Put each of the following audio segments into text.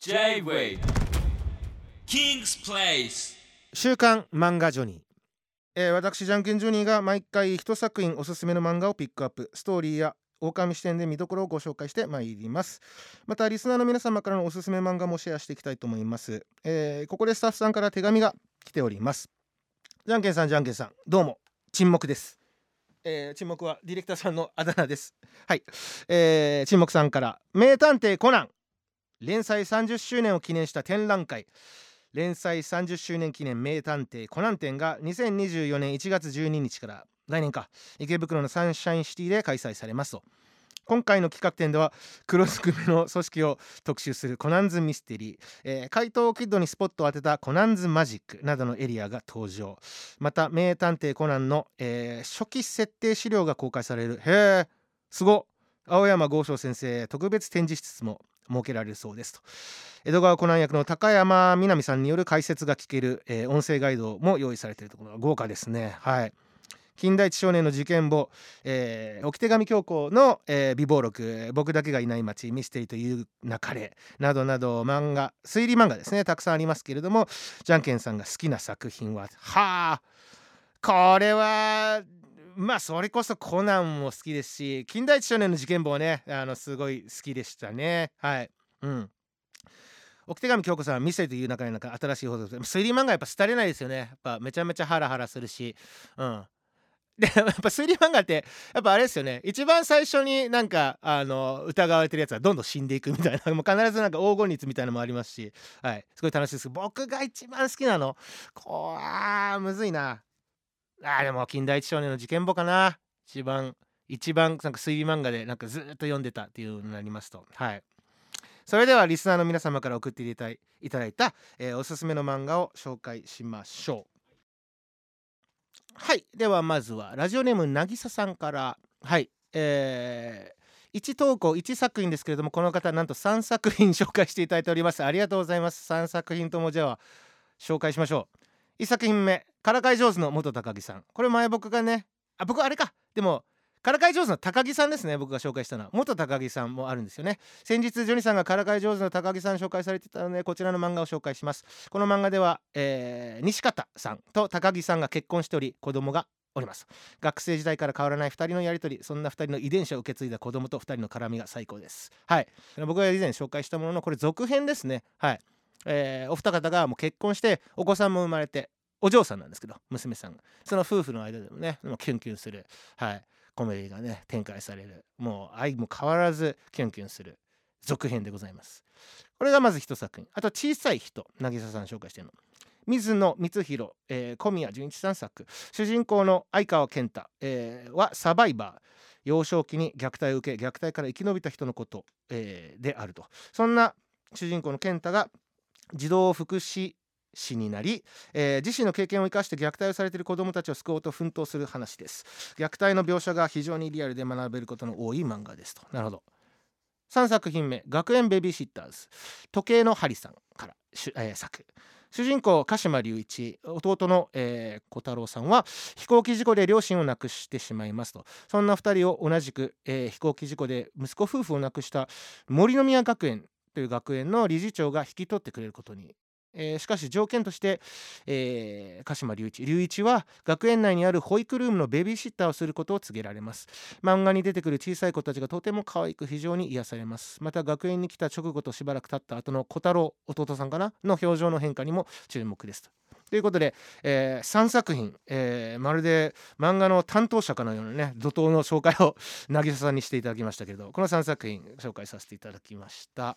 J-Way. King's Place. 週刊漫画ジョニー、えー私じゃんけんジョニーが毎回一作品おすすめの漫画をピックアップ。ストーリーや狼視点で見どころをご紹介してまいります。またリスナーの皆様からのおすすめ漫画もシェアしていきたいと思います、えーここでスタッフさんから手紙が来ております。じゃんけんさんじゃんけんさんどうも。沈黙です。えー沈黙はディレクターさんのあだ名です。はい、えー沈黙さんから名探偵コナン。連載30周年を記念した展覧会。連載30周年記念名探偵コナン展が2024年1月12日から来年か池袋のサンシャインシティで開催されますと。今回の企画展では黒ずくめの組織を特集するコナンズミステリー、えー怪盗キッドにスポットを当てたコナンズマジックなどのエリアが登場。また名探偵コナンの、えー初期設定資料が公開される。へえすごっ。青山剛昌先生特別展示室も。設けられるそうですと。江戸川コナン役の高山みなみさんによる解説が聞ける、えー音声ガイドも用意されているところが豪華ですね。はい。金田一少年の事件簿、えー置き手紙教皇の、えー備忘録僕だけがいない街ミステリーというなかれなどなど漫画推理漫画ですね。たくさんありますけれどもじゃんけんさんが好きな作品ははあこれはまあそれこそコナンも好きですし金田一少年の事件簿はねあのすごい好きでしたね。はい。うん。奥手紙京子さんはミステリという中になんか新しい方で推理漫画やっぱ廃れないですよね。やっぱめちゃめちゃハラハラするし。うん。でやっぱ推理漫画ってやっぱあれですよね。一番最初になんかあの疑われてるやつはどんどん死んでいくみたいなもう必ずなんか黄金律みたいなのもありますし。はい。すごい楽しいです。僕が一番好きなの。こうあーむずいな。あでも金田一少年の事件簿かな。一番一番なんか推理漫画でなんかずっと読んでたっていうのになりますと。はい。それではリスナーの皆様から送っていただいいただいた、えーおすすめの漫画を紹介しましょう。はい。ではまずはラジオネームなぎささんから。はい。えー1投稿1作品ですけれどもこの方なんと3作品 紹介していただいております。ありがとうございます。3作品ともじゃあ紹介しましょう。1作品目。からかい上手の元高木さん。これ前僕がねあ僕あれか。でもからかい上手の高木さんですね僕が紹介したのは。元高木さんもあるんですよね。先日ジョニーさんがからかい上手の高木さん紹介されてたのでこちらの漫画を紹介します。この漫画では、えー西方さんと高木さんが結婚しており子供がおります。学生時代から変わらない2人のやり取りそんな2人の遺伝子を受け継いだ子供と2人の絡みが最高です。はい。僕が以前紹介したもののこれ続編ですね。はい、えーお二方がもう結婚してお子さんも生まれてお嬢さんなんですけど娘さんが。その夫婦の間でもねもキュンキュンする。はい。コメディがね展開される。もう愛も変わらずキュンキュンする。続編でございます。これがまず一作品。あと小さい人渚さん紹介してるの。水野光弘、えー小宮純一さん作。主人公の相川健太、えーはサバイバー。幼少期に虐待を受け虐待から生き延びた人のこと、えーであると。そんな主人公の健太が児童福祉士になり、えー自身の経験を生かして虐待をされている子どもたちを救おうと奮闘する話です。虐待の描写が非常にリアルで学べることの多い漫画ですと。なるほど。3作品目学園ベビーシッターズ。時計の針さんからしゅ、えー作。主人公鹿島隆一弟の、えー小太郎さんは飛行機事故で両親を亡くしてしまいますと。そんな2人を同じく、えー飛行機事故で息子夫婦を亡くした森の宮学園という学園の理事長が引き取ってくれることに、えーしかし条件として、えー鹿島隆一。隆一は学園内にある保育ルームのベビーシッターをすることを告げられます。漫画に出てくる小さい子たちがとても可愛く非常に癒されます。また学園に来た直後としばらく経った後の小太郎弟さんかなの表情の変化にも注目ですと。ということで、え3作品、えーまるで漫画の担当者かのようなね怒涛の紹介を渚さんにしていただきましたけれどこの3作品紹介させていただきました。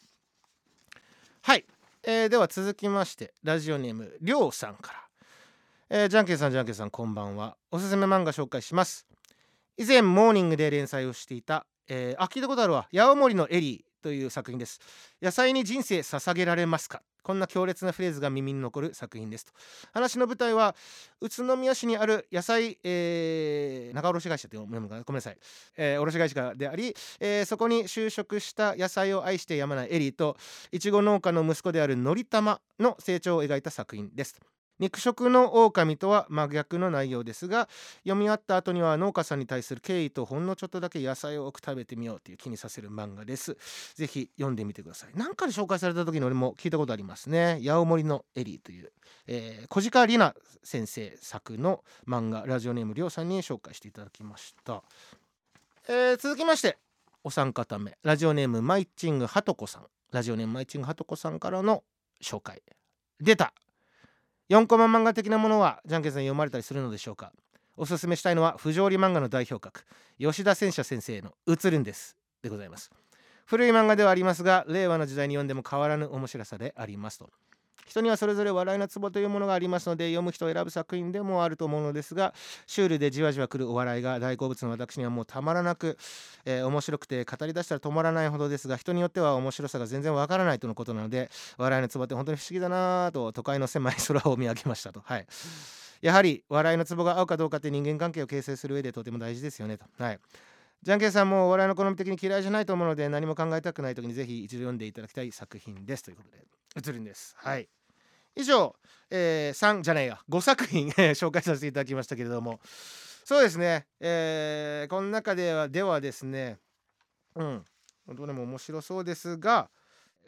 はい、えーでは続きましてラジオネームりょうさんから、えーじゃんけんさんじゃんけんさんこんばんは。おすすめ漫画紹介します。以前モーニングで連載をしていた、えーあ聞いたことあるわ八百森のエリーという作品です野菜に人生捧げられますか？こんな強烈なフレーズが耳に残る作品ですと。話の舞台は宇都宮市にある野菜、えー仲卸会社というのかなごめんなさい、えー卸会社であり、えーそこに就職した野菜を愛してやまないエリーといちご農家の息子であるのりたまの成長を描いた作品です肉食の狼とは真逆の内容ですが読み終わった後には農家さんに対する敬意とほんのちょっとだけ野菜を多く食べてみようという気にさせる漫画です。ぜひ読んでみてください。なんかで紹介された時に俺も聞いたことありますね。八百森のエリーという、えー、小鹿里奈先生作の漫画ラジオネームりょうさんに紹介していただきました、えー、続きましてお三方目ラジオネームマイチングハトコさん。ラジオネームマイチングハトコさんからの紹介。出た4コマ漫画的なものはじゃんけんさん読まれたりするのでしょうか？おすすめしたいのは不条理漫画の代表格。吉田戦車先生の「映るんです」でございます。古い漫画ではありますが令和の時代に読んでも変わらぬ面白さでありますと。人にはそれぞれ笑いのツボというものがありますので読む人を選ぶ作品でもあると思うのですがシュールでじわじわくるお笑いが大好物の私にはもうたまらなく、えー、面白くて語り出したら止まらないほどですが人によっては面白さが全然わからないとのことなので笑いのツボって本当に不思議だなと都会の狭い空を見上げましたと。はい。やはり笑いのツボが合うかどうかって人間関係を形成する上でとても大事ですよねと。はい。じゃんけんさんもお笑いの好み的に嫌いじゃないと思うので何も考えたくない時にぜひ一度読んでいただきたい作品です。ということで。映るんです。はい。以上、えー、3じゃないや。5作品紹介させていただきましたけれども。そうですね、えー、この中ではではですね。うん。どれも面白そうですが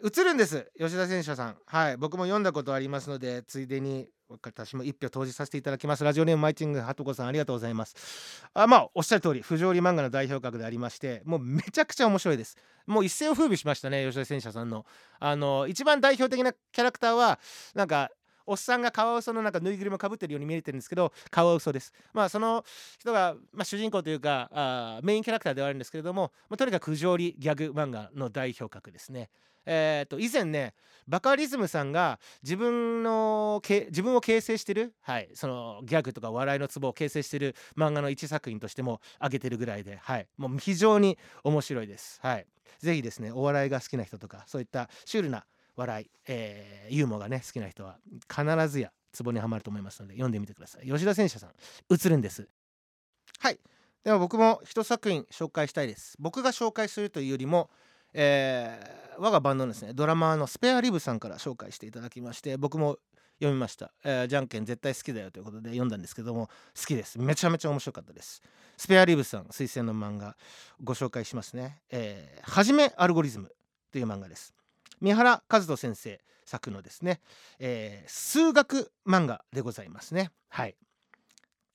映るんです。吉田選手さん。はい。僕も読んだことありますのでついでに私も一票投じさせていただきます。ラジオネームマイチングハトコさんありがとうございます。あまあおっしゃる通り不条理漫画の代表格でありましてもうめちゃくちゃ面白いです。もう一世を風靡しましたね吉田戦車さんの。あの一番代表的なキャラクターはなんかおっさんがカワウソのなんかぬいぐるみをかぶってるように見えてるんですけどカワウソです。まあその人が、まあ、主人公というかあメインキャラクターではあるんですけれども、まあ、とにかく不条理ギャグ漫画の代表格ですね。えー、と以前ねバカリズムさんが自分の自分を形成してる、はい、そのギャグとか笑いのツボを形成してる漫画の一作品としても挙げてるぐらいで、はい、もう非常に面白いです。はい、ぜひですねお笑いが好きな人とかそういったシュールな笑い、えー、ユーモアがね好きな人は必ずやツボにはまると思いますので読んでみてください。吉田戦車さん映るんです。はいでは僕も一作品紹介したいです。僕が紹介するというよりもえー、我がバンドのですねドラマーのスペアリブさんから紹介していただきまして僕も読みました、えー、じゃんけん絶対好きだよということで読んだんですけども好きですめちゃめちゃ面白かったですスペアリブさん推薦の漫画ご紹介しますね、えー、はじめアルゴリズムという漫画です三原和人先生作のですね、えー、数学漫画でございますね。はい。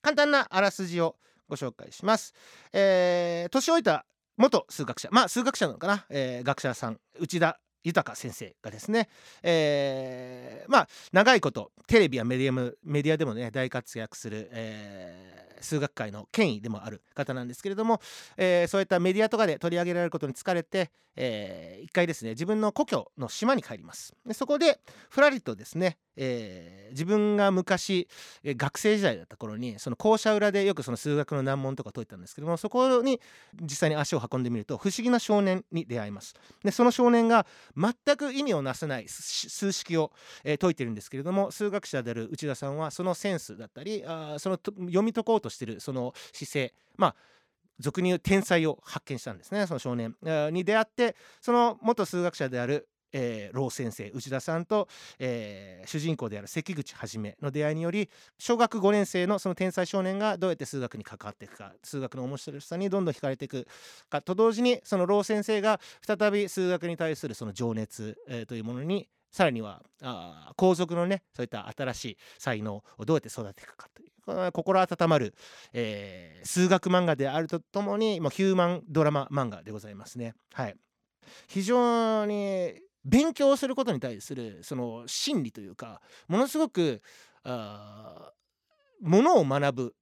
簡単なあらすじをご紹介します、えー、年老いた元数学者まあ数学者なのかな、えー、学者さん内田豊先生がですね、えー、まあ長いことテレビやメディアメディアでもね大活躍する、えー数学界の権威でもある方なんですけれども、えー、そういったメディアとかで取り上げられることに疲れて、えー、一回ですね自分の故郷の島に帰ります。でそこでふらりとですね、えー、自分が昔、え学生時代だった頃にその校舎裏でよくその数学の難問とか解いたんですけどもそこに実際に足を運んでみると不思議な少年に出会います。でその少年が全く意味をなさない数式を、え解いてるんですけれども数学者である内田さんはそのセンスだったりあその読み解こうとしてるその姿勢まあ俗に言う天才を発見したんですねその少年。に出会ってその元数学者であるえー、老先生内田さんと、えー、主人公である関口はじめの出会いにより小学5年生のその天才少年がどうやって数学に関わっていくか数学の面白さにどんどん惹かれていくかと同時にその老先生が再び数学に対するその情熱、えー、というものにさらにはあ皇族のねそういった新しい才能をどうやって育てていくかという心温まる、えー、数学漫画であるとともに、まあ、ヒューマンドラマ漫画でございますね。はい、非常に勉強することに対するその心理というかものすごくあものを学ぶ。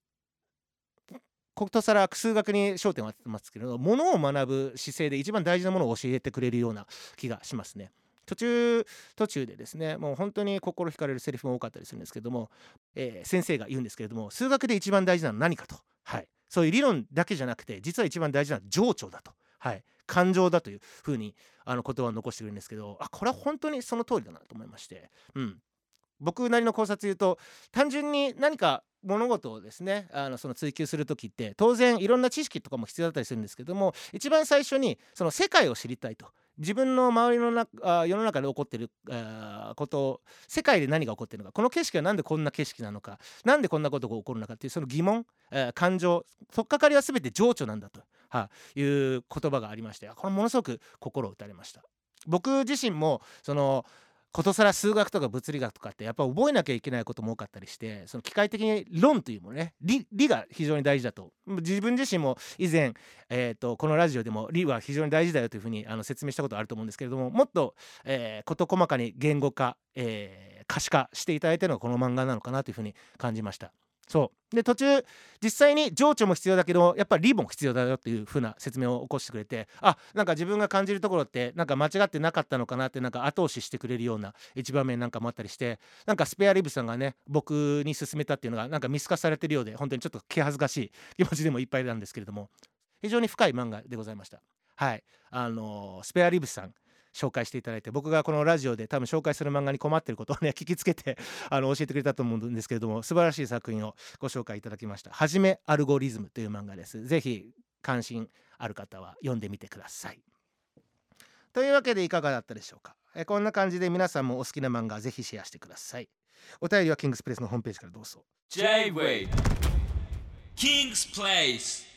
ことさら数学に焦点を当ててますけれどものを学ぶ姿勢で一番大事なものを教えてくれるような気がしますね。途中途中でですねもう本当に心惹かれるセリフも多かったりするんですけども、えー、先生が言うんですけれども数学で一番大事なのは何かと、はい、そういう理論だけじゃなくて実は一番大事なのは情緒だと、はい、感情だというふうにあの言葉を残してくるんですけどあこれは本当にその通りだなと思いまして、うん、僕なりの考察言うと単純に何か物事をですねあのその追求する時って当然いろんな知識とかも必要だったりするんですけども一番最初にその世界を知りたいと。自分の周りのなあ世の中で起こってるあこと世界で何が起こってるのか。この景色は何でこんな景色なのか。何でこんなことが起こるのかっていうその疑問、えー、感情取っかかりは全て情緒なんだと、はあ、いう言葉がありましてこれものすごく心を打たれました僕自身もそのことさら数学とか物理学とかってやっぱ覚えなきゃいけないことも多かったりしてその機械的に論というものね理理が非常に大事だと自分自身も以前、えーと、このラジオでも理は非常に大事だよというふうにあの説明したことあると思うんですけれどももっと、えー、事細かに言語化、えー、可視化していただいてのがこの漫画なのかなというふうに感じました。そう。で途中実際に情緒も必要だけどやっぱりリも必要だよっていう風な説明を起こしてくれてあなんか自分が感じるところってなんか間違ってなかったのかなってなんか後押ししてくれるような一場面なんかもあったりしてなんかスペアリブさんがね僕に勧めたっていうのがなんか見透かされてるようで本当にちょっと気恥ずかしい気持ちでもいっぱいなんですけれども非常に深い漫画でございました。はい。あのー、スペアリブさん紹介していただいて僕がこのラジオで多分紹介する漫画に困ってることをね 聞きつけてあの教えてくれたと思うんですけれども素晴らしい作品をご紹介いただきました「はじめアルゴリズム」という漫画です。ぜひ関心ある方は読んでみてください。というわけでいかがだったでしょうか。えこんな感じで皆さんもお好きな漫画ぜひシェアしてください。お便りはキングスプレスのホームページからどうぞ。J-Way King's Place